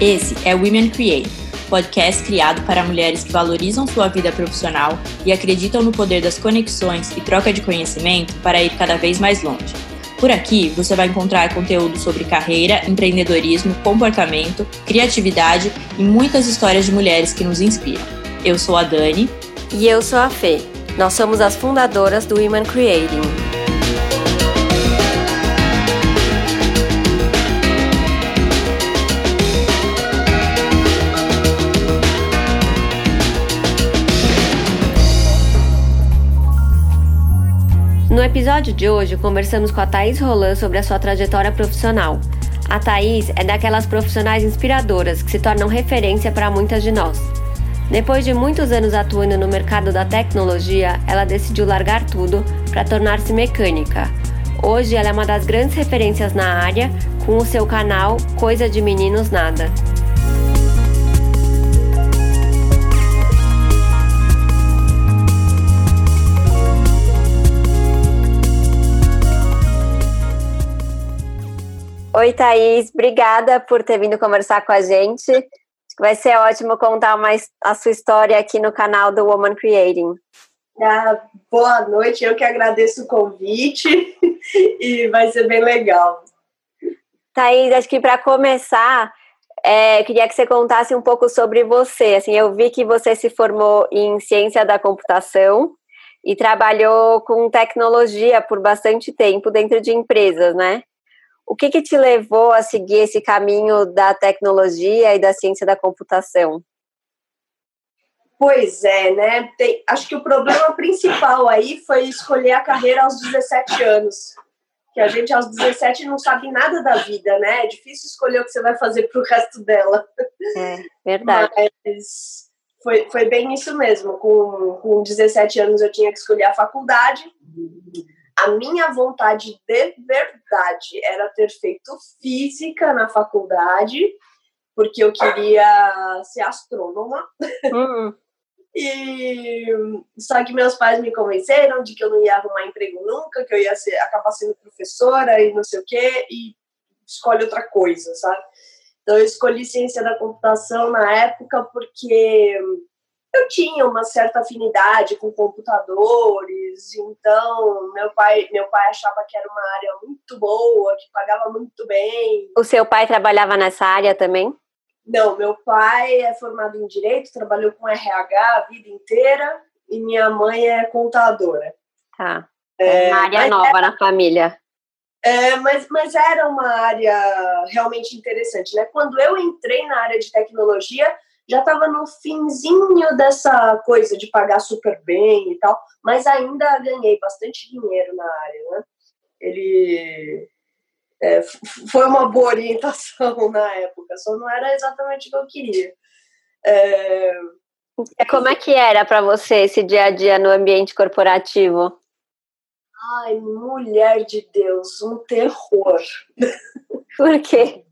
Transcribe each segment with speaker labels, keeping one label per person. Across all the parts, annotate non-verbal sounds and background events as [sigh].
Speaker 1: Esse é Women Create, podcast criado para mulheres que valorizam sua vida profissional e acreditam no poder das conexões e troca de conhecimento para ir cada vez mais longe. Por aqui você vai encontrar conteúdo sobre carreira, empreendedorismo, comportamento, criatividade e muitas histórias de mulheres que nos inspiram. Eu sou a Dani.
Speaker 2: E eu sou a Fê. Nós somos as fundadoras do Women Creating. No episódio de hoje, conversamos com a Thaís Roland sobre a sua trajetória profissional. A Thaís é daquelas profissionais inspiradoras que se tornam referência para muitas de nós. Depois de muitos anos atuando no mercado da tecnologia, ela decidiu largar tudo para tornar-se mecânica. Hoje, ela é uma das grandes referências na área, com o seu canal Coisa de Meninos Nada. Oi, Thaís, obrigada por ter vindo conversar com a gente. Vai ser ótimo contar mais a sua história aqui no canal do Woman Creating.
Speaker 3: Ah, boa noite, eu que agradeço o convite [laughs] e vai ser bem legal.
Speaker 2: Thaís, acho que para começar, é, queria que você contasse um pouco sobre você. Assim, eu vi que você se formou em ciência da computação e trabalhou com tecnologia por bastante tempo dentro de empresas, né? O que, que te levou a seguir esse caminho da tecnologia e da ciência da computação?
Speaker 3: Pois é, né? Tem, acho que o problema principal aí foi escolher a carreira aos 17 anos. Que a gente aos 17 não sabe nada da vida, né? É difícil escolher o que você vai fazer pro resto dela.
Speaker 2: É, verdade.
Speaker 3: Mas foi, foi bem isso mesmo. Com, com 17 anos eu tinha que escolher a faculdade a minha vontade de verdade era ter feito física na faculdade, porque eu queria ser astrônoma. Uhum. [laughs] E só que meus pais me convenceram de que eu não ia arrumar emprego nunca, que eu ia ser, acabar sendo professora e não sei o quê, e escolhe outra coisa, sabe? Então eu escolhi ciência da computação na época porque eu tinha uma certa afinidade com computadores, então meu pai, meu pai achava que era uma área muito boa, que pagava muito bem.
Speaker 2: O seu pai trabalhava nessa área também?
Speaker 3: Não, meu pai é formado em direito, trabalhou com RH a vida inteira e minha mãe é contadora.
Speaker 2: Tá. É, uma área nova era, na família.
Speaker 3: É, mas, mas era uma área realmente interessante, né? Quando eu entrei na área de tecnologia, já estava no finzinho dessa coisa de pagar super bem e tal, mas ainda ganhei bastante dinheiro na área, né? Ele é, foi uma boa orientação [laughs] na época, só não era exatamente o que eu queria. É...
Speaker 2: Como é que era para você esse dia a dia no ambiente corporativo?
Speaker 3: Ai, mulher de Deus, um terror. [laughs]
Speaker 2: Por quê?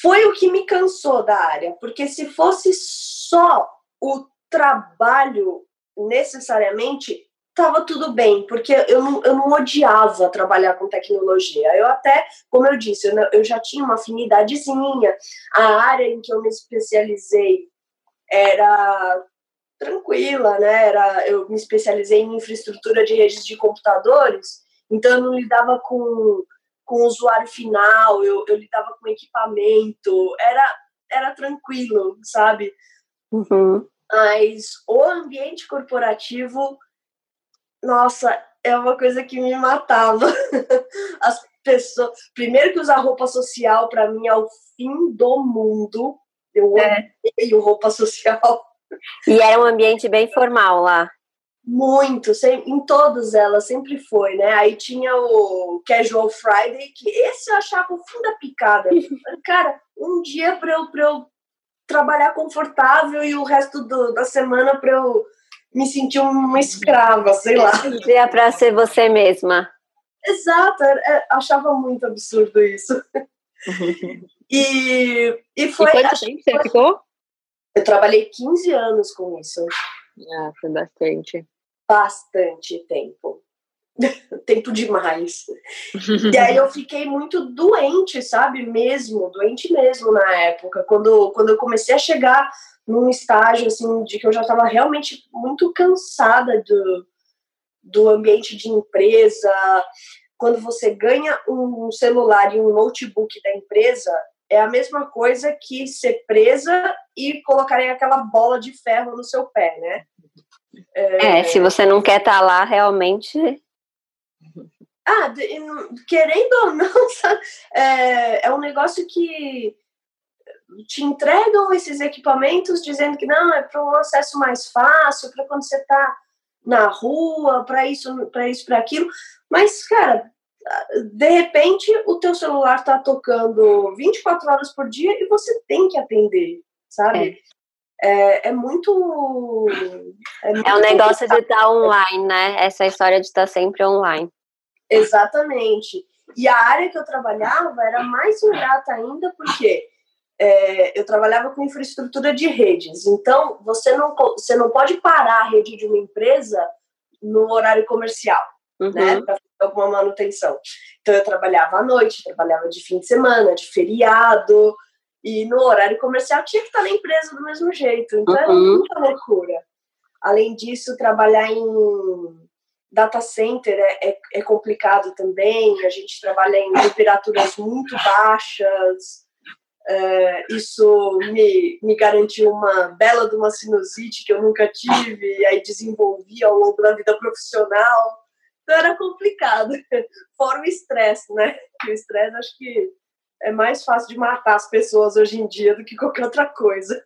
Speaker 3: Foi o que me cansou da área, porque se fosse só o trabalho necessariamente, estava tudo bem, porque eu não, eu não odiava trabalhar com tecnologia. Eu até, como eu disse, eu, eu já tinha uma afinidadezinha. A área em que eu me especializei era tranquila, né? Era, eu me especializei em infraestrutura de redes de computadores, então eu não lidava com com o usuário final, eu, eu lidava com equipamento, era, era tranquilo, sabe?
Speaker 2: Uhum.
Speaker 3: Mas o ambiente corporativo, nossa, é uma coisa que me matava. [laughs] As pessoas. Primeiro que usar roupa social para mim é o fim do mundo. Eu é. odeio roupa social.
Speaker 2: E era um ambiente bem formal lá.
Speaker 3: Muito, em todas elas sempre foi, né? Aí tinha o Casual Friday, que esse eu achava o fim da picada. [laughs] Cara, um dia para eu, eu trabalhar confortável e o resto do, da semana para eu me sentir uma escrava, sei lá.
Speaker 2: Um dia para ser você mesma.
Speaker 3: Exato, é, achava muito absurdo isso. e, e foi.
Speaker 2: E quanto tempo você ficou?
Speaker 3: Eu trabalhei 15 anos com isso.
Speaker 2: Ah, foi bastante
Speaker 3: bastante tempo. [laughs] tempo demais. e aí eu fiquei muito doente, sabe? Mesmo, doente mesmo na época. Quando, quando eu comecei a chegar num estágio, assim, de que eu já estava realmente muito cansada do, do ambiente de empresa. Quando você ganha um celular e um notebook da empresa, é a mesma coisa que ser presa e colocarem aquela bola de ferro no seu pé, né?
Speaker 2: É, é se você não quer estar tá lá, realmente
Speaker 3: ah, querendo ou não, [laughs] é, é um negócio que te entregam esses equipamentos dizendo que não, é para um acesso mais fácil, para quando você está na rua, para isso, para isso, para aquilo. Mas, cara, de repente o teu celular está tocando 24 horas por dia e você tem que atender, sabe? É, é, é muito.
Speaker 2: É, muito é um negócio de estar tá online, né? Essa história de estar tá sempre online.
Speaker 3: Exatamente. E a área que eu trabalhava era mais ingrata ainda, porque é, eu trabalhava com infraestrutura de redes. Então, você não, você não pode parar a rede de uma empresa no horário comercial, né, uhum. né? Para fazer alguma manutenção. Então, eu trabalhava à noite, trabalhava de fim de semana, de feriado. E no horário comercial tinha que estar na empresa do mesmo jeito. Então, uhum. era muita loucura. Além disso, trabalhar em data center é, é, é, complicado também, a gente trabalha em temperaturas muito baixas, é, isso me, me garantiu uma bela de uma sinusite que eu nunca tive, e aí desenvolvi ao longo da vida profissional, então era complicado, [laughs] fora o estresse, né, o estresse acho que é mais fácil de matar as pessoas hoje em dia do que qualquer outra coisa.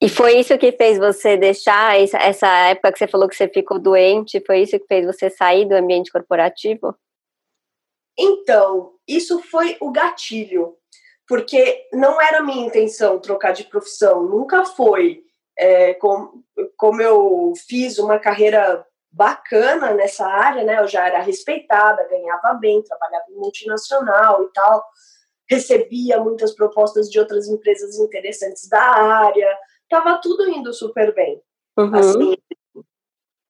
Speaker 2: E foi isso que fez você deixar essa, época que você falou que você ficou doente? Foi isso que fez você sair do ambiente corporativo?
Speaker 3: Então, isso foi o gatilho, porque não era minha intenção trocar de profissão, nunca foi. É, com, como eu fiz uma carreira bacana nessa área, né? Eu já era respeitada, ganhava bem, trabalhava em multinacional e tal, recebia muitas propostas de outras empresas interessantes da área, estava tudo indo super bem. Uhum. Assim,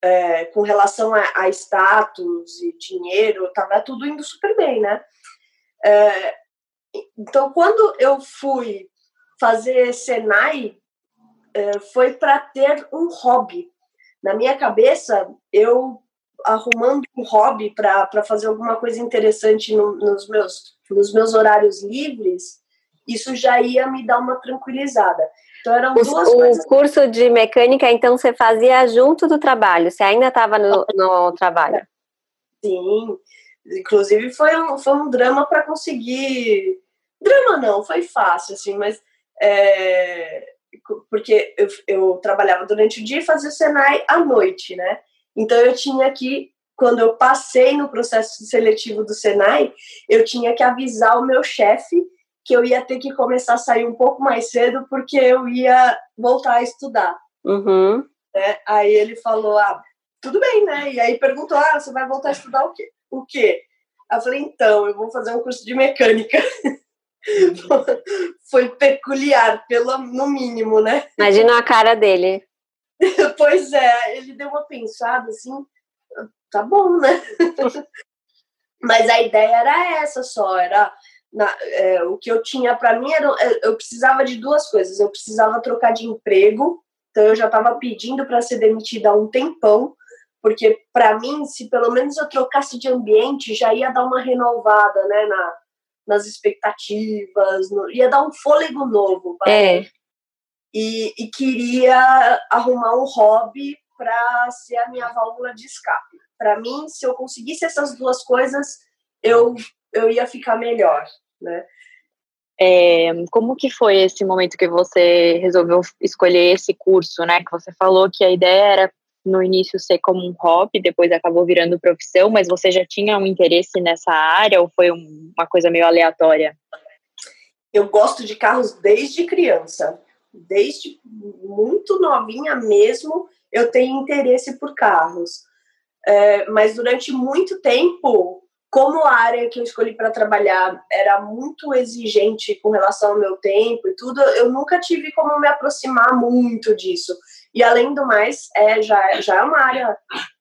Speaker 3: é, com relação a, a, status e dinheiro, estava tudo indo super bem, né? É, então, quando eu fui fazer Senai, é, foi para ter um hobby. Na minha cabeça, eu arrumando um hobby para fazer alguma coisa interessante no, nos, meus, nos meus horários livres, isso já ia me dar uma tranquilizada. Então eram o, duas
Speaker 2: o
Speaker 3: coisas.
Speaker 2: curso de mecânica, então, você fazia junto do trabalho? Você ainda estava no, no trabalho?
Speaker 3: Sim. Inclusive foi um, foi um drama para conseguir. Drama não, foi fácil, assim, mas. É... Porque eu, eu trabalhava durante o dia e fazia o Senai à noite, né? Então eu tinha que quando eu passei no processo seletivo do Senai, eu tinha que avisar o meu chefe que eu ia ter que começar a sair um pouco mais cedo porque eu ia voltar a estudar.
Speaker 2: Uhum.
Speaker 3: Né? Aí ele falou, ah, tudo bem, né? E aí perguntou, ah, você vai voltar a estudar o quê? O quê? Eu falei, então, eu vou fazer um curso de mecânica. [laughs] Foi peculiar, pelo no mínimo, né?
Speaker 2: Imagina a cara dele. [laughs]
Speaker 3: pois é, ele deu uma pensada assim, tá bom, né? [laughs] Mas a ideia era essa só, era na, é, o que eu tinha para mim era é, eu precisava de duas coisas. Eu precisava trocar de emprego, então eu já estava pedindo para ser demitida há um tempão, porque para mim, se pelo menos eu trocasse de ambiente, já ia dar uma renovada, né, na, nas expectativas, no, ia dar um fôlego novo.
Speaker 2: É.
Speaker 3: E, e queria arrumar um hobby para ser a minha válvula de escape. Para mim, se eu conseguisse essas duas coisas, eu eu ia ficar melhor, né?
Speaker 1: É, como que foi esse momento que você resolveu escolher esse curso, né? Que você falou que a ideia era no início ser como um hobby, depois acabou virando profissão, mas você já tinha um interesse nessa área ou foi um, uma coisa meio aleatória?
Speaker 3: Eu gosto de carros desde criança, desde muito novinha mesmo, eu tenho interesse por carros. É, mas durante muito tempo como a área que eu escolhi para trabalhar era muito exigente com relação ao meu tempo e tudo, eu nunca tive como me aproximar muito disso. E além do mais, é, já, já é uma área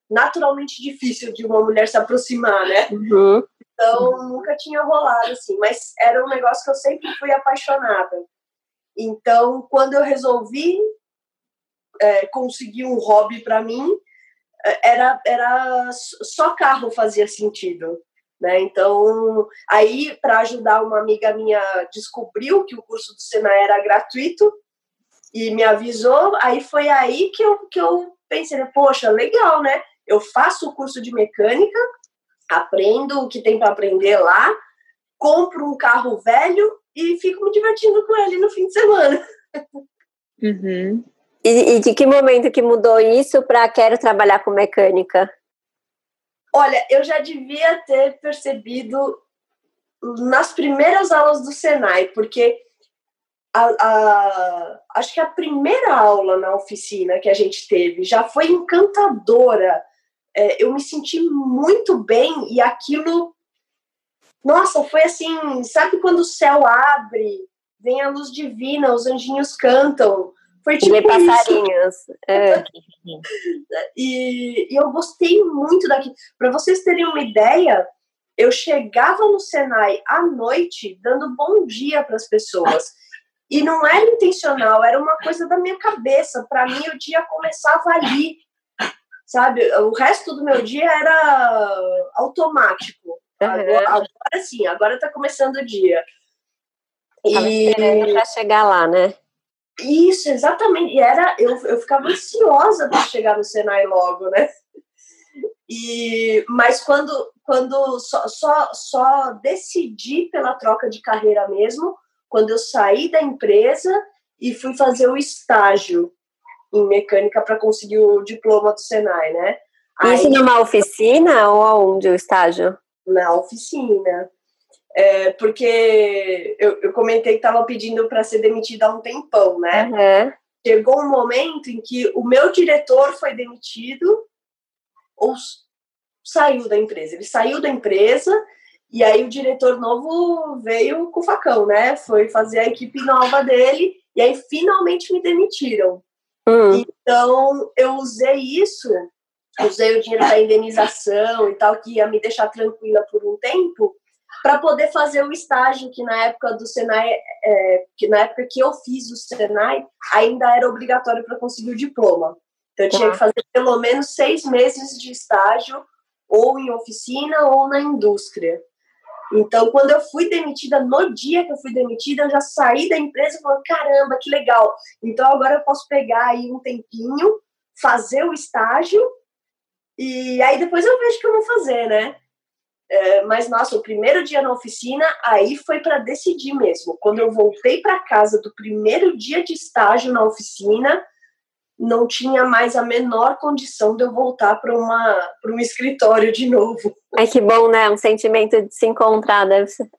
Speaker 3: naturalmente difícil de uma mulher se aproximar, né?
Speaker 2: Uhum.
Speaker 3: Então, nunca tinha rolado assim, mas era um negócio que eu sempre fui apaixonada. Então, quando eu resolvi é, conseguir um hobby para mim, era, era só carro fazia sentido. Né? Então, aí, para ajudar uma amiga minha, descobriu que o curso do Senai era gratuito e me avisou. Aí foi aí que eu, que eu pensei, poxa, legal, né? Eu faço o curso de mecânica, aprendo o que tem para aprender lá, compro um carro velho e fico me divertindo com ele no fim de semana.
Speaker 2: Uhum. E, e de que momento que mudou isso para quero trabalhar com mecânica?
Speaker 3: Olha, eu já devia ter percebido nas primeiras aulas do Senai, porque a, a, acho que a primeira aula na oficina que a gente teve já foi encantadora. É, eu me senti muito bem e aquilo. Nossa, foi assim, sabe quando o céu abre, vem a luz divina, os anjinhos cantam. Foi tipo
Speaker 2: isso. passarinhos. É.
Speaker 3: e, e eu gostei muito daqui. Para vocês terem uma ideia, eu chegava no Senai à noite dando bom dia para as pessoas. E não era intencional, era uma coisa da minha cabeça. Para mim, o dia começava ali, sabe? O resto do meu dia era automático. Agora, agora sim, agora está começando o dia.
Speaker 2: E para chegar lá, né?
Speaker 3: Isso, exatamente. E era, eu, eu ficava ansiosa para chegar no Senai logo, né? E, mas quando, quando só, só, só decidi pela troca de carreira mesmo, quando eu saí da empresa e fui fazer o estágio em mecânica para conseguir o diploma do Senai, né?
Speaker 2: Isso Aí, numa oficina ou aonde o estágio?
Speaker 3: Na oficina. É, porque eu, eu comentei que estava pedindo para ser demitida há um tempão, né? Uhum. Chegou um momento em que o meu diretor foi demitido ou saiu da empresa. Ele saiu da empresa e aí o diretor novo veio com o facão, né? Foi fazer a equipe nova dele e aí finalmente me demitiram. Uhum. Então eu usei isso, usei o dinheiro da indenização e tal, que ia me deixar tranquila por um tempo para poder fazer o estágio que na época do Senai, é, que na época que eu fiz o Senai, ainda era obrigatório para conseguir o diploma. Então eu tinha que fazer pelo menos seis meses de estágio, ou em oficina ou na indústria. Então, quando eu fui demitida, no dia que eu fui demitida, eu já saí da empresa e falei, caramba, que legal. Então agora eu posso pegar aí um tempinho, fazer o estágio, e aí depois eu vejo o que eu vou fazer, né? É, mas, nossa, o primeiro dia na oficina, aí foi para decidir mesmo. Quando eu voltei para casa do primeiro dia de estágio na oficina, não tinha mais a menor condição de eu voltar para um escritório de novo.
Speaker 2: Ai, que bom, né? Um sentimento de se encontrar, deve ser.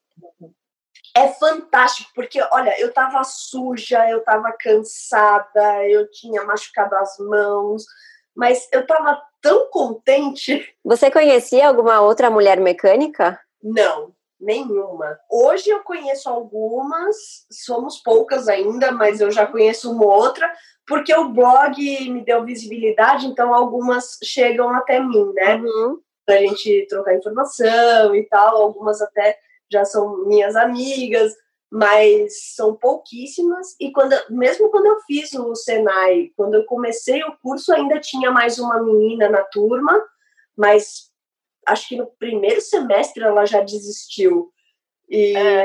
Speaker 3: É fantástico, porque, olha, eu tava suja, eu tava cansada, eu tinha machucado as mãos, mas eu tava tão contente.
Speaker 2: Você conhecia alguma outra mulher mecânica?
Speaker 3: Não, nenhuma. Hoje eu conheço algumas, somos poucas ainda, mas eu já conheço uma outra, porque o blog me deu visibilidade, então algumas chegam até mim, né? Uhum. Pra gente trocar informação e tal, algumas até já são minhas amigas, mas são pouquíssimas. E quando, mesmo quando eu fiz o Senai, quando eu comecei o curso, ainda tinha mais uma menina na turma, mas acho que no primeiro semestre ela já desistiu. E é.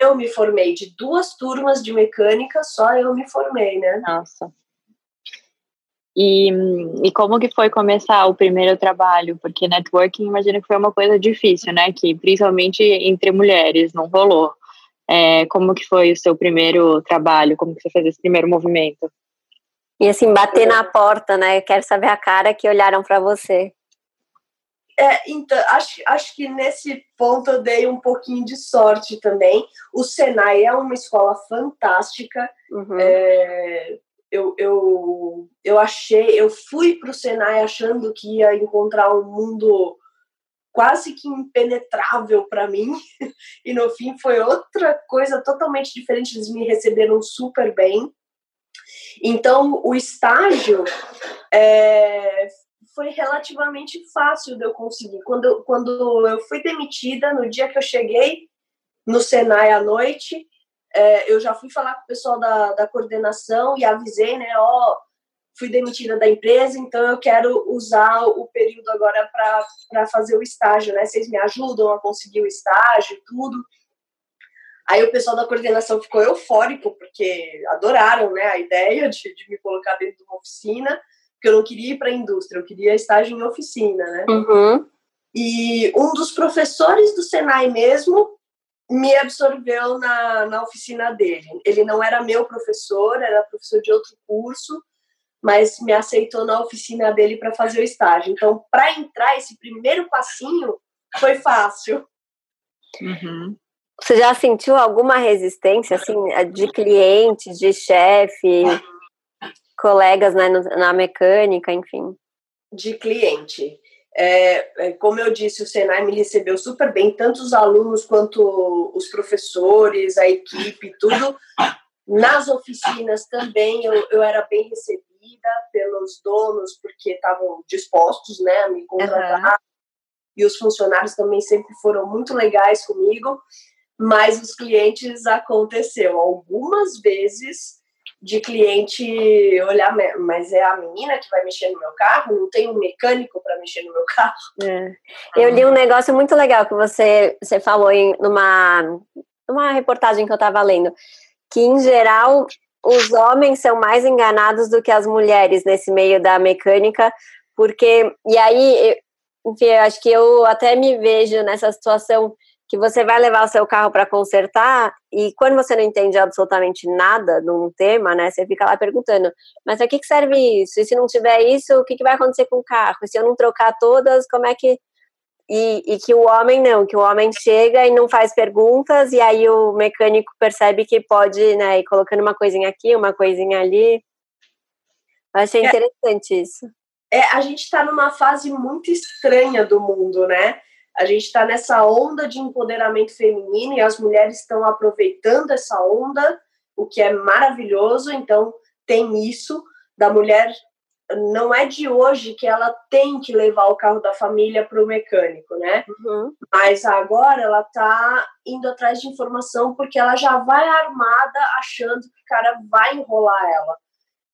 Speaker 3: eu me formei de duas turmas de mecânica, só eu me formei, né?
Speaker 1: Nossa. E, e como que foi começar o primeiro trabalho? Porque networking, imagino que foi uma coisa difícil, né? Que principalmente entre mulheres não rolou. É, como que foi o seu primeiro trabalho? Como que você fez esse primeiro movimento?
Speaker 2: E assim, bater na porta, né? Eu quero saber a cara que olharam para você.
Speaker 3: É, então, acho, acho que nesse ponto eu dei um pouquinho de sorte também. O Senai é uma escola fantástica. Uhum. É, eu, eu, eu achei, eu fui para o Senai achando que ia encontrar um mundo quase que impenetrável para mim, e no fim foi outra coisa totalmente diferente. Eles me receberam super bem. Então, o estágio é, foi relativamente fácil de eu conseguir. Quando, quando eu fui demitida, no dia que eu cheguei no Senai à noite, é, eu já fui falar com o pessoal da, da coordenação e avisei, né, ó, fui demitida da empresa, então eu quero usar o período agora para fazer o estágio, né? Vocês me ajudam a conseguir o estágio e tudo. Aí o pessoal da coordenação ficou eufórico, porque adoraram né, a ideia de, de me colocar dentro de uma oficina, porque eu não queria ir para a indústria, eu queria estágio em oficina, né?
Speaker 2: Uhum.
Speaker 3: E um dos professores do Senai mesmo me absorveu na, na oficina dele. Ele não era meu professor, era professor de outro curso, mas me aceitou na oficina dele para fazer o estágio. Então, para entrar, esse primeiro passinho foi fácil.
Speaker 1: Uhum.
Speaker 2: Você já sentiu alguma resistência, assim, de clientes, de chefe, colegas né, na mecânica, enfim?
Speaker 3: De cliente. É, é, como eu disse, o Senai me recebeu super bem, tanto os alunos quanto os professores, a equipe, tudo. Nas oficinas também eu, eu era bem recebida pelos donos, porque estavam dispostos né, a me contratar. Uhum. E os funcionários também sempre foram muito legais comigo mas os clientes aconteceu algumas vezes de cliente olhar, mas é a menina que vai mexer no meu carro, não tem um mecânico para mexer no meu carro.
Speaker 2: É. Eu li um negócio muito legal que você, você falou em numa, numa reportagem que eu estava lendo, que em geral os homens são mais enganados do que as mulheres nesse meio da mecânica, porque, e aí, enfim, eu acho que eu até me vejo nessa situação que você vai levar o seu carro para consertar e quando você não entende absolutamente nada de um tema, né, você fica lá perguntando, mas para que, que serve isso? E se não tiver isso, o que, que vai acontecer com o carro? E se eu não trocar todas, como é que... E, e, que o homem não, que o homem chega e não faz perguntas e aí o mecânico percebe que pode, né, ir colocando uma coisinha aqui, uma coisinha ali. Eu achei é, interessante isso.
Speaker 3: É, a gente está numa fase muito estranha do mundo, né? A gente está nessa onda de empoderamento feminino e as mulheres estão aproveitando essa onda, o que é maravilhoso. Então, tem isso da mulher. Não é de hoje que ela tem que levar o carro da família para o mecânico, né?
Speaker 2: Uhum.
Speaker 3: Mas agora ela está indo atrás de informação porque ela já vai armada achando que o cara vai enrolar ela.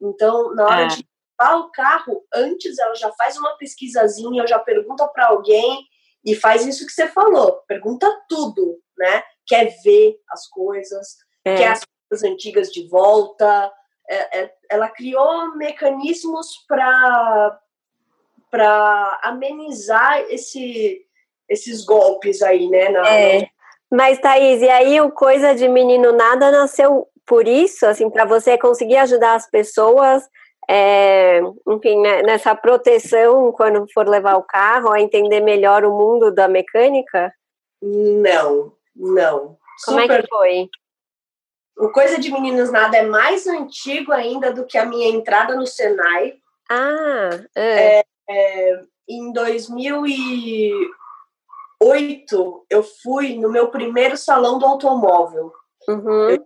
Speaker 3: Então, na hora é. de levar o carro, antes ela já faz uma pesquisazinha, já pergunta para alguém e faz isso que você falou, pergunta tudo, né? Quer ver as coisas, é. quer as coisas antigas de volta. É, é, ela criou mecanismos para para amenizar esse, esses golpes aí, né? Na,
Speaker 2: é. Mas, Thaís, e aí o Coisa de Menino Nada nasceu por isso, assim, para você conseguir ajudar as pessoas é, enfim, né, nessa proteção quando for levar o carro, a entender melhor o mundo da mecânica?
Speaker 3: Não, não.
Speaker 2: Como Super... é que foi?
Speaker 3: O Coisa de Meninos Nada é mais antigo ainda do que a minha entrada no Senai.
Speaker 2: Ah,
Speaker 3: é. É, é, em 2008, eu fui no meu primeiro salão do automóvel.
Speaker 2: Uhum. Eu,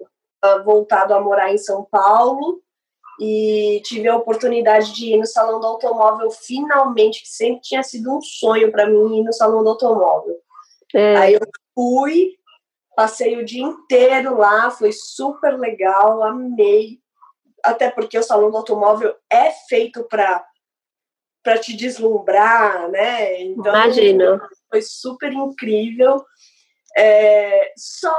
Speaker 3: voltado a morar em São Paulo e tive a oportunidade de ir no salão do automóvel finalmente, que sempre tinha sido um sonho para mim ir no salão do automóvel.
Speaker 2: É.
Speaker 3: Aí eu fui, passei o dia inteiro lá, foi super legal, amei. Até porque o salão do automóvel é feito para para te deslumbrar, né?
Speaker 2: Então, Imagino.
Speaker 3: Foi super incrível. É, só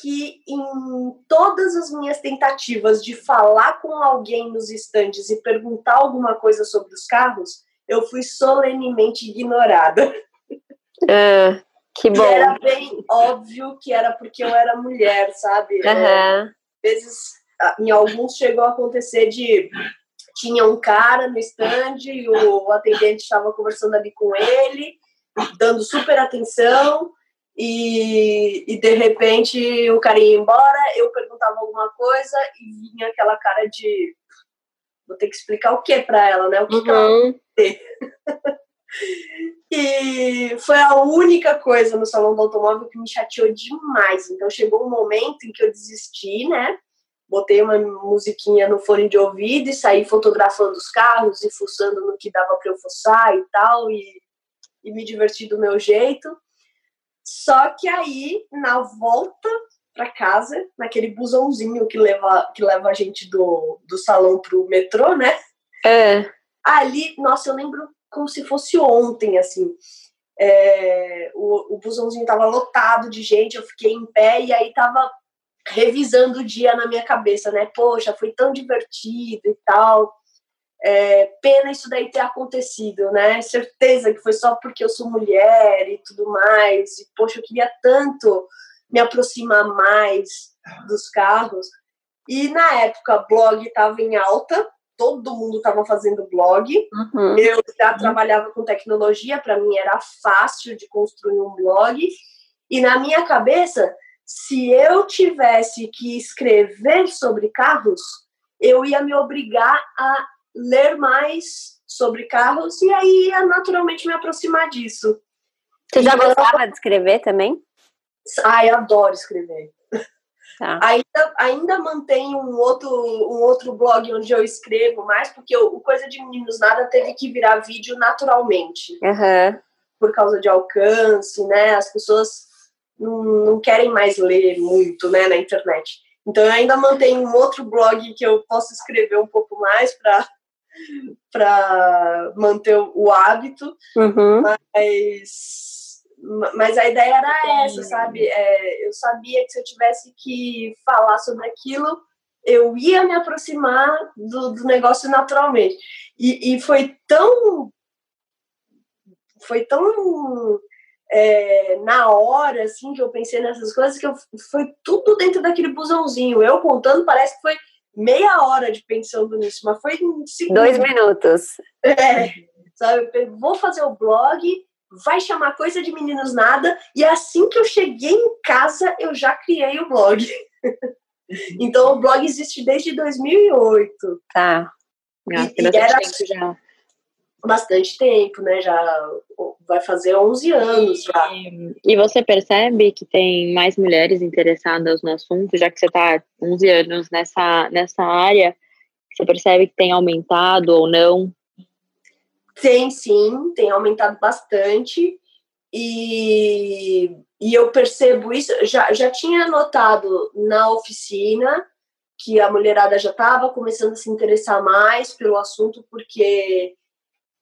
Speaker 3: que em todas as minhas tentativas de falar com alguém nos estandes e perguntar alguma coisa sobre os carros, eu fui solenemente ignorada.
Speaker 2: É, que bom. E
Speaker 3: era bem óbvio que era porque eu era mulher, sabe?
Speaker 2: Uhum. É,
Speaker 3: às vezes, em alguns chegou a acontecer de tinha um cara no stand e o atendente estava conversando ali com ele, dando super atenção, e, e de repente o cara ia embora, eu perguntava alguma coisa e vinha aquela cara de vou ter que explicar o que para ela, né? O que, uhum. que ela ter. [laughs] e foi a única coisa no salão do automóvel que me chateou demais. Então chegou um momento em que eu desisti, né? botei uma musiquinha no fone de ouvido e saí fotografando os carros e fuçando no que dava para eu fuçar e tal, e, e me diverti do meu jeito. Só que aí, na volta para casa, naquele busãozinho que leva, que leva a gente do, do salão pro metrô, né?
Speaker 2: É.
Speaker 3: Ali, nossa, eu lembro como se fosse ontem, assim. É, o, o busãozinho tava lotado de gente, eu fiquei em pé e aí tava revisando o dia na minha cabeça, né? Poxa, foi tão divertido e tal. É, pena isso daí ter acontecido, né? Certeza que foi só porque eu sou mulher e tudo mais. E, poxa, eu queria tanto me aproximar mais dos carros. E na época, blog estava em alta, todo mundo estava fazendo blog. Uhum. Eu já trabalhava com tecnologia, para mim era fácil de construir um blog. E na minha cabeça, se eu tivesse que escrever sobre carros, eu ia me obrigar a ler mais sobre carros e aí ia naturalmente me aproximar disso.
Speaker 2: Você já então, gostava de escrever também?
Speaker 3: Ai, adoro escrever. Tá. Ainda, ainda mantenho um outro, um outro blog onde eu escrevo mais, porque o Coisa de Meninos Nada teve que virar vídeo naturalmente.
Speaker 2: Uhum.
Speaker 3: Por causa de alcance, né? As pessoas não, não querem mais ler muito né, na internet. Então eu ainda mantenho um outro blog que eu posso escrever um pouco mais para para manter o hábito,
Speaker 2: uhum.
Speaker 3: mas mas a ideia era essa, sabe? É, eu sabia que se eu tivesse que falar sobre aquilo, eu ia me aproximar do, do negócio naturalmente. E, e foi tão foi tão é, na hora, assim, que eu pensei nessas coisas, que eu, foi tudo dentro daquele busãozinho. Eu contando, parece que foi meia hora de pensando nisso, mas foi em
Speaker 2: Dois minutos.
Speaker 3: É, sabe? Vou fazer o blog, vai chamar Coisa de Meninos Nada, e assim que eu cheguei em casa, eu já criei o blog. [laughs] então, o blog existe desde 2008.
Speaker 2: Tá.
Speaker 3: e, e era, já bastante tempo, né? Já vai fazer 11 anos já.
Speaker 1: E você percebe que tem mais mulheres interessadas no assunto, já que você está 11 anos nessa, nessa área? Você percebe que tem aumentado ou não?
Speaker 3: Tem sim, tem aumentado bastante. E, e eu percebo isso, já, já tinha notado na oficina que a mulherada já estava começando a se interessar mais pelo assunto, porque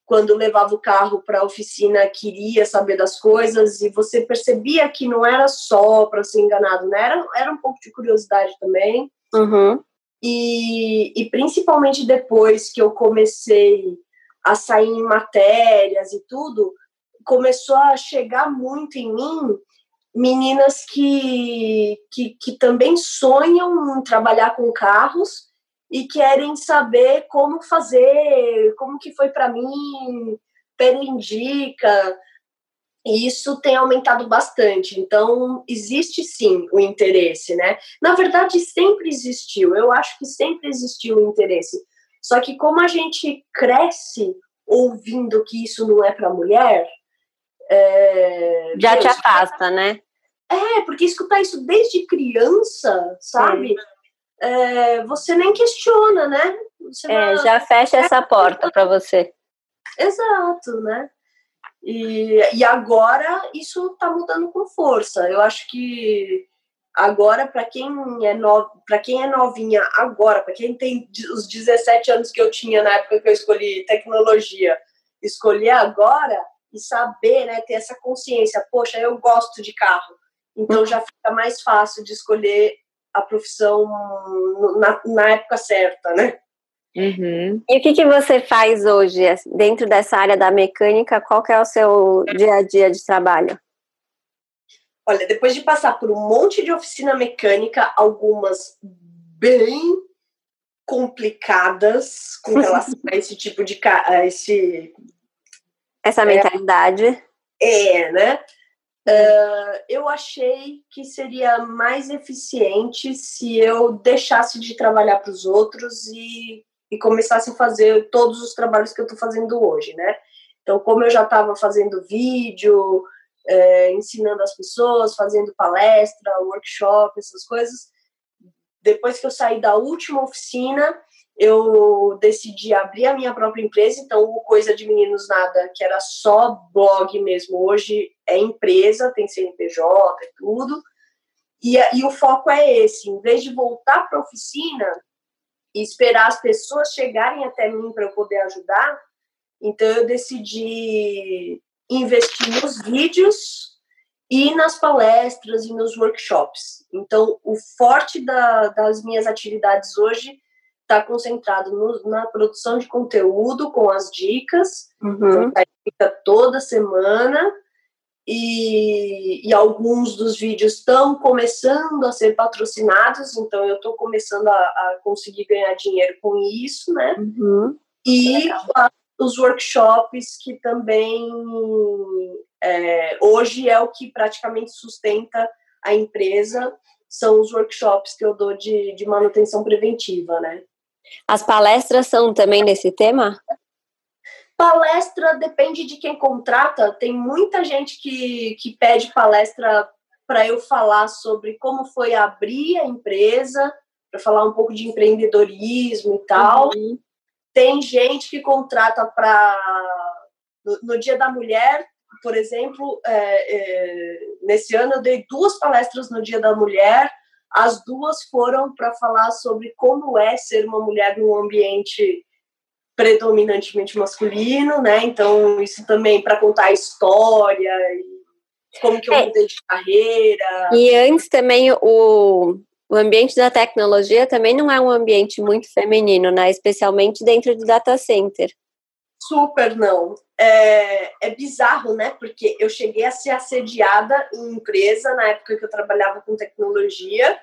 Speaker 3: quando levava o carro para a oficina queria saber das coisas e você percebia que não era só para ser enganado, né? Era, era um pouco de curiosidade também.
Speaker 2: Uhum.
Speaker 3: E, e principalmente depois que eu comecei a sair em matérias e tudo, começou a chegar muito em mim meninas que, que, que também sonham em trabalhar com carros e querem saber como fazer, como que foi para mim, pelo indica. E isso tem aumentado bastante. Então, existe sim o interesse, né? Na verdade, sempre existiu. Eu acho que sempre existiu o interesse. Só que como a gente cresce ouvindo que isso não é para mulher, é...
Speaker 2: já Deus, te afasta, né?
Speaker 3: É, porque escutar isso desde criança, sabe? Sim é, você nem questiona, né? Você
Speaker 2: é, vai... já fecha essa porta para você.
Speaker 3: Exato, né? E, e agora isso está mudando com força. Eu acho que agora para quem é no, para quem é novinha agora, para quem tem os 17 anos que eu tinha na época que eu escolhi tecnologia, escolher agora e saber, né, ter essa consciência, poxa, eu gosto de carro. Então já fica mais fácil de escolher a profissão na, na época certa, né?
Speaker 2: Uhum. E o que, que você faz hoje dentro dessa área da mecânica? Qual que é o seu dia a dia de trabalho?
Speaker 3: Olha, depois de passar por um monte de oficina mecânica, algumas bem complicadas com [laughs] relação a esse tipo de a esse
Speaker 2: essa mentalidade.
Speaker 3: É, é né? Uh, eu achei que seria mais eficiente se eu deixasse de trabalhar para os outros e, e começasse a fazer todos os trabalhos que eu estou fazendo hoje, né? Então, como eu já estava fazendo vídeo, é, ensinando as pessoas, fazendo palestra, workshop, essas coisas, depois que eu saí da última oficina, eu decidi abrir a minha própria empresa, então o Coisa de Meninos Nada, que era só blog mesmo, hoje é empresa, tem CNPJ e tudo. E, e o foco é esse, em vez de voltar para a oficina e esperar as pessoas chegarem até mim para eu poder ajudar, então eu decidi investir nos vídeos e nas palestras e nos workshops. Então, o forte da, das minhas atividades hoje está concentrado no, na produção de conteúdo com as dicas, uhum. Então, toda semana, e, e, alguns dos vídeos estão começando a ser patrocinados, então eu estou começando a, a, conseguir ganhar dinheiro com isso, né? Uhum. E a, os workshops que também é, hoje é o que praticamente sustenta a empresa, são os workshops que eu dou de, de manutenção preventiva, né?
Speaker 2: As palestras são também nesse tema?
Speaker 3: Palestra depende de quem contrata. Tem muita gente que, que pede palestra para eu falar sobre como foi abrir a empresa, para falar um pouco de empreendedorismo e tal. Uhum. Tem gente que contrata para. No, no, Dia da Mulher, por exemplo, é, é, nesse ano eu dei duas palestras no Dia da Mulher. As duas foram para falar sobre como é ser uma mulher num ambiente predominantemente masculino, né? Então, isso também para contar a história e como que eu é. mudei de carreira.
Speaker 2: E antes também o, o ambiente da tecnologia também não é um ambiente muito feminino, né? Especialmente dentro do data center.
Speaker 3: Super não. É, é bizarro, né? Porque eu cheguei a ser assediada em empresa na época que eu trabalhava com tecnologia.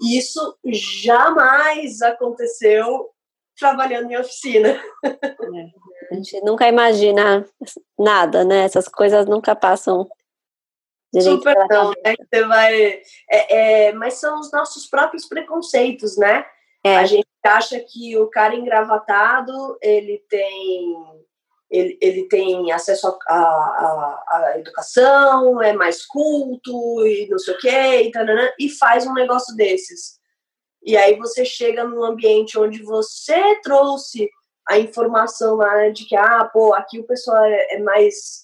Speaker 3: E isso jamais aconteceu trabalhando em oficina.
Speaker 2: É, a gente nunca imagina nada, né? Essas coisas nunca passam
Speaker 3: Super não, né? Você vai. É, é, mas são os nossos próprios preconceitos, né? É. A gente acha que o cara engravatado ele tem ele, ele tem acesso à educação, é mais culto e não sei o quê, e, e faz um negócio desses. E aí você chega num ambiente onde você trouxe a informação lá de que, ah, pô, aqui o pessoal é, é mais.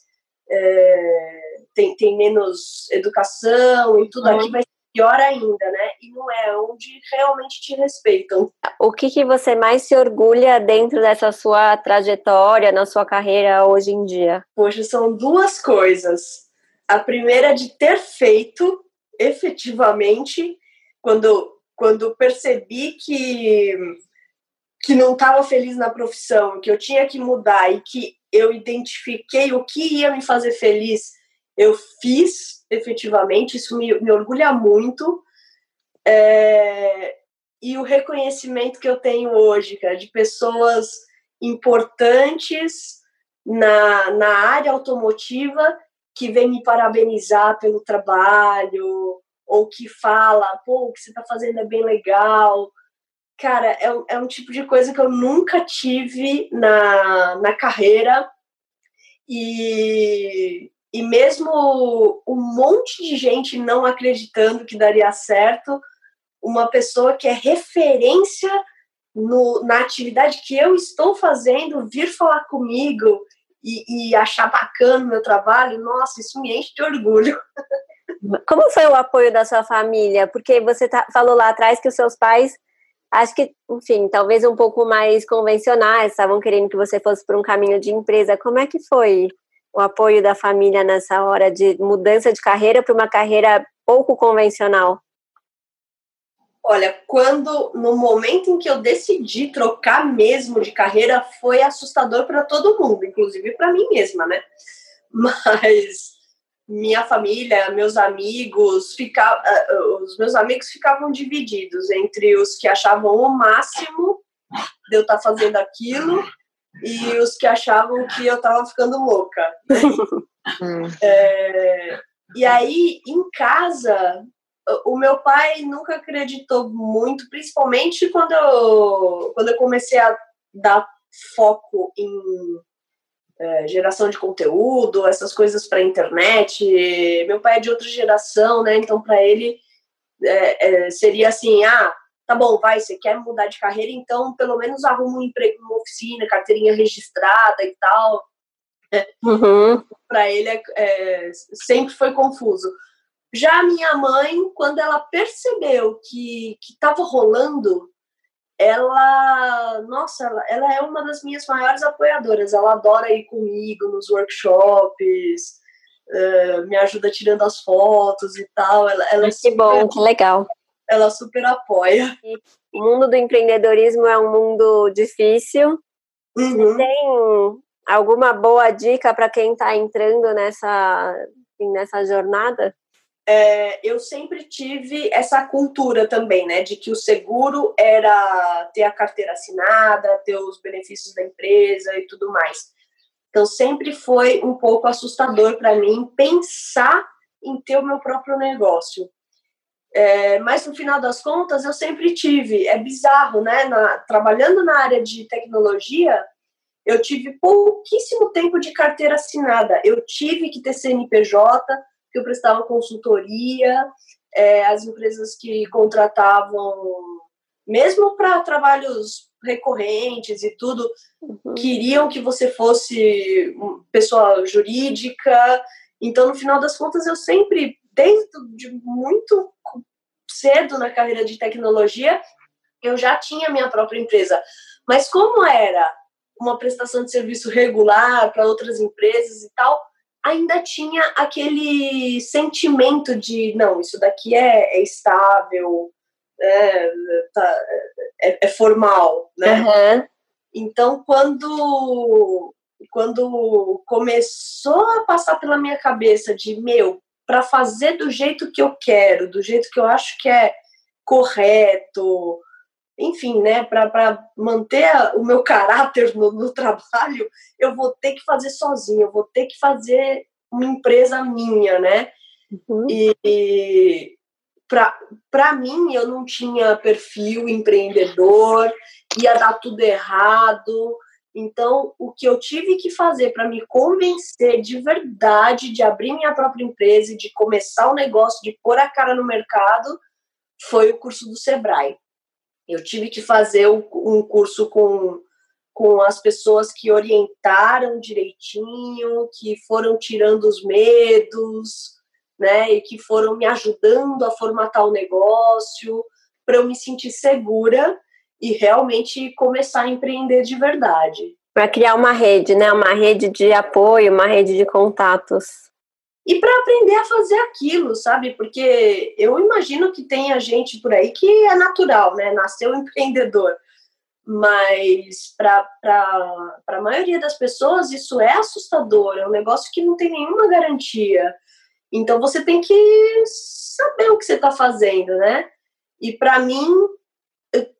Speaker 3: É, tem, tem menos educação e tudo, uhum. aqui vai ser pior ainda, né? E não é onde realmente te respeitam.
Speaker 2: O que, que você mais se orgulha dentro dessa sua trajetória, na sua carreira hoje em dia?
Speaker 3: Poxa, são duas coisas. A primeira é de ter feito efetivamente quando quando percebi que que não estava feliz na profissão, que eu tinha que mudar e que eu identifiquei o que ia me fazer feliz, eu fiz efetivamente, isso me, me orgulha muito. É, e o reconhecimento que eu tenho hoje, cara, de pessoas importantes na, na área automotiva que vem me parabenizar pelo trabalho, ou que fala, pô, o que você está fazendo é bem legal. Cara, é, é um tipo de coisa que eu nunca tive na, na carreira. E, e mesmo um monte de gente não acreditando que daria certo, uma pessoa que é referência no, na atividade que eu estou fazendo, vir falar comigo e, e achar bacana o meu trabalho, nossa, isso me enche de orgulho. [laughs]
Speaker 2: Como foi o apoio da sua família? Porque você tá, falou lá atrás que os seus pais, acho que, enfim, talvez um pouco mais convencionais, estavam querendo que você fosse por um caminho de empresa. Como é que foi o apoio da família nessa hora de mudança de carreira para uma carreira pouco convencional?
Speaker 3: Olha, quando no momento em que eu decidi trocar mesmo de carreira, foi assustador para todo mundo, inclusive para mim mesma, né? [laughs] Mas minha família, meus amigos, fica, uh, os meus amigos ficavam divididos entre os que achavam o máximo de eu estar tá fazendo aquilo e os que achavam que eu estava ficando louca. Hum. [laughs] é, e aí, em casa, o meu pai nunca acreditou muito, principalmente quando eu, quando eu comecei a dar foco em é, geração de conteúdo, essas coisas para internet. Meu pai é de outra geração, né? Então, para ele é, é, seria assim: ah, tá bom, vai, você quer mudar de carreira, então pelo menos arruma um emprego numa oficina, carteirinha registrada e tal. Uhum. Para ele é, é, sempre foi confuso. Já a minha mãe, quando ela percebeu que estava rolando, ela, nossa, ela, ela, é uma das minhas maiores apoiadoras. Ela adora ir comigo nos workshops, uh, me ajuda tirando as fotos e tal. Ela, ela
Speaker 2: é que bom, que legal.
Speaker 3: Ela super apoia.
Speaker 2: O mundo do empreendedorismo é um mundo difícil. Uhum. Tem alguma boa dica para quem está entrando nessa, nessa jornada?
Speaker 3: É, eu sempre tive essa cultura também, né, de que o seguro era ter a carteira assinada, ter os benefícios da empresa e tudo mais. Então sempre foi um pouco assustador para mim pensar em ter o meu próprio negócio. É, mas no final das contas eu sempre tive. É bizarro, né? Na, trabalhando na área de tecnologia, eu tive pouquíssimo tempo de carteira assinada. Eu tive que ter CNPJ, que eu prestava consultoria, é, as empresas que contratavam, mesmo para trabalhos recorrentes e tudo, uhum. queriam que você fosse pessoa jurídica. Então, no final das contas, eu sempre, desde de muito cedo na carreira de tecnologia, eu já tinha minha própria empresa. Mas como era uma prestação de serviço regular para outras empresas e tal, ainda tinha aquele sentimento de não, isso daqui é, é estável, é, tá, é, é, formal, né? Uhum. Então, quando quando começou a passar pela minha cabeça de meu, para fazer do jeito que eu quero, do jeito que eu acho que é correto, enfim, né, para manter o meu caráter no, no, [laughs] trabalho, eu vou ter que fazer sozinho, eu vou ter que fazer uma empresa minha, né? Uhum. E, e para mim, eu não tinha perfil empreendedor, ia dar tudo errado. Então, o que eu tive que fazer para me convencer de verdade de abrir minha própria empresa de começar o negócio, de pôr a cara no mercado, foi o curso do Sebrae. Eu tive que fazer um curso com, com as pessoas que orientaram direitinho, que foram tirando os medos, né, e que foram me ajudando a formatar o negócio, para eu me sentir segura e realmente começar a empreender de verdade.
Speaker 2: Para criar uma rede, né, uma rede de apoio, uma rede de contatos
Speaker 3: e para aprender a fazer aquilo, sabe? Porque eu imagino que tenha gente por aí que é natural, né? Nasceu [laughs] empreendedor. Mas para a maioria das pessoas isso é assustador, é um negócio que não tem nenhuma garantia. Então você tem que saber o que você está fazendo, né? E para mim,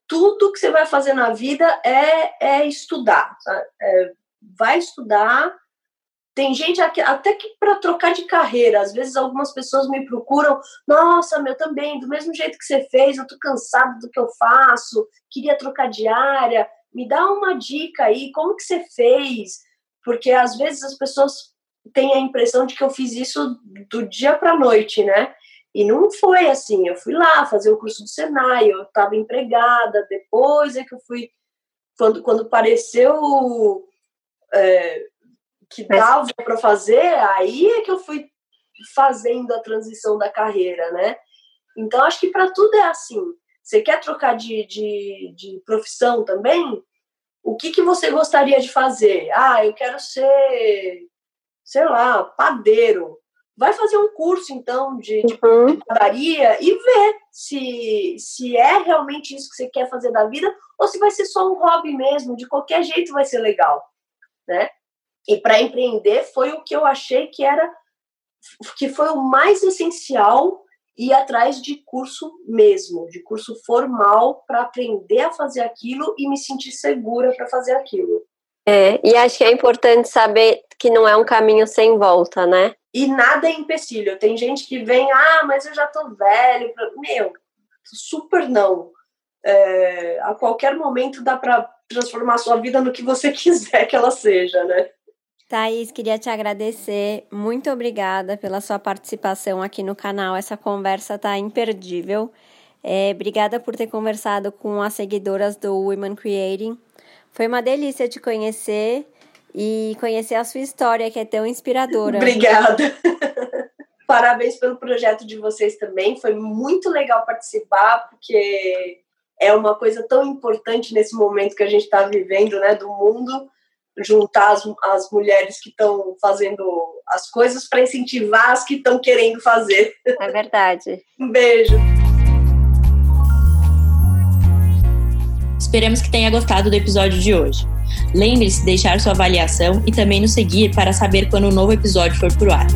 Speaker 3: tudo que você vai fazer na vida é, é estudar. É, vai estudar, tem gente até que para trocar de carreira, às vezes algumas pessoas me procuram, nossa, meu também, do mesmo jeito que você fez, eu tô cansado do que eu faço, queria trocar de área, me dá uma dica aí, como que você fez? Porque às vezes as pessoas têm a impressão de que eu fiz isso do dia para noite, né? E não foi assim, eu fui lá fazer o curso do Senai, eu estava empregada, depois é que eu fui, quando, quando apareceu é, que dava para fazer, aí é que eu fui fazendo a transição da carreira, né? Então, acho que para tudo é assim. Você quer trocar de, de, de profissão também? O que, que você gostaria de fazer? Ah, eu quero ser, sei lá, padeiro. Vai fazer um curso, então, de, de uhum. padaria e ver se, se é realmente isso que você quer fazer da vida ou se vai ser só um hobby mesmo. De qualquer jeito vai ser legal, né? E para empreender foi o que eu achei que era que foi o mais essencial ir atrás de curso mesmo, de curso formal para aprender a fazer aquilo e me sentir segura para fazer aquilo.
Speaker 2: É, e acho que é importante saber que não é um caminho sem volta, né?
Speaker 3: E nada é empecilho. Tem gente que vem, ah, mas eu já tô velho. Meu, super não. É, a qualquer momento dá para transformar a sua vida no que você [laughs] quiser que ela seja, né?
Speaker 2: Thaís, queria te agradecer. Muito obrigada pela sua participação aqui no canal. Essa conversa tá imperdível. É, obrigada por ter conversado com as seguidoras do Women Creating. Foi uma delícia te conhecer e conhecer a sua história, que é tão inspiradora.
Speaker 3: Obrigada. [laughs] Parabéns pelo projeto de vocês também. Foi muito legal participar, porque é uma coisa tão importante nesse momento que a gente está vivendo, né, do mundo, juntar as, as mulheres que estão fazendo as coisas para incentivar as que estão querendo fazer.
Speaker 2: É verdade.
Speaker 3: um beijo.
Speaker 1: Esperamos que tenha gostado do episódio de hoje. Lembre-se de deixar sua avaliação e também nos seguir para saber quando o um novo episódio for pro ar.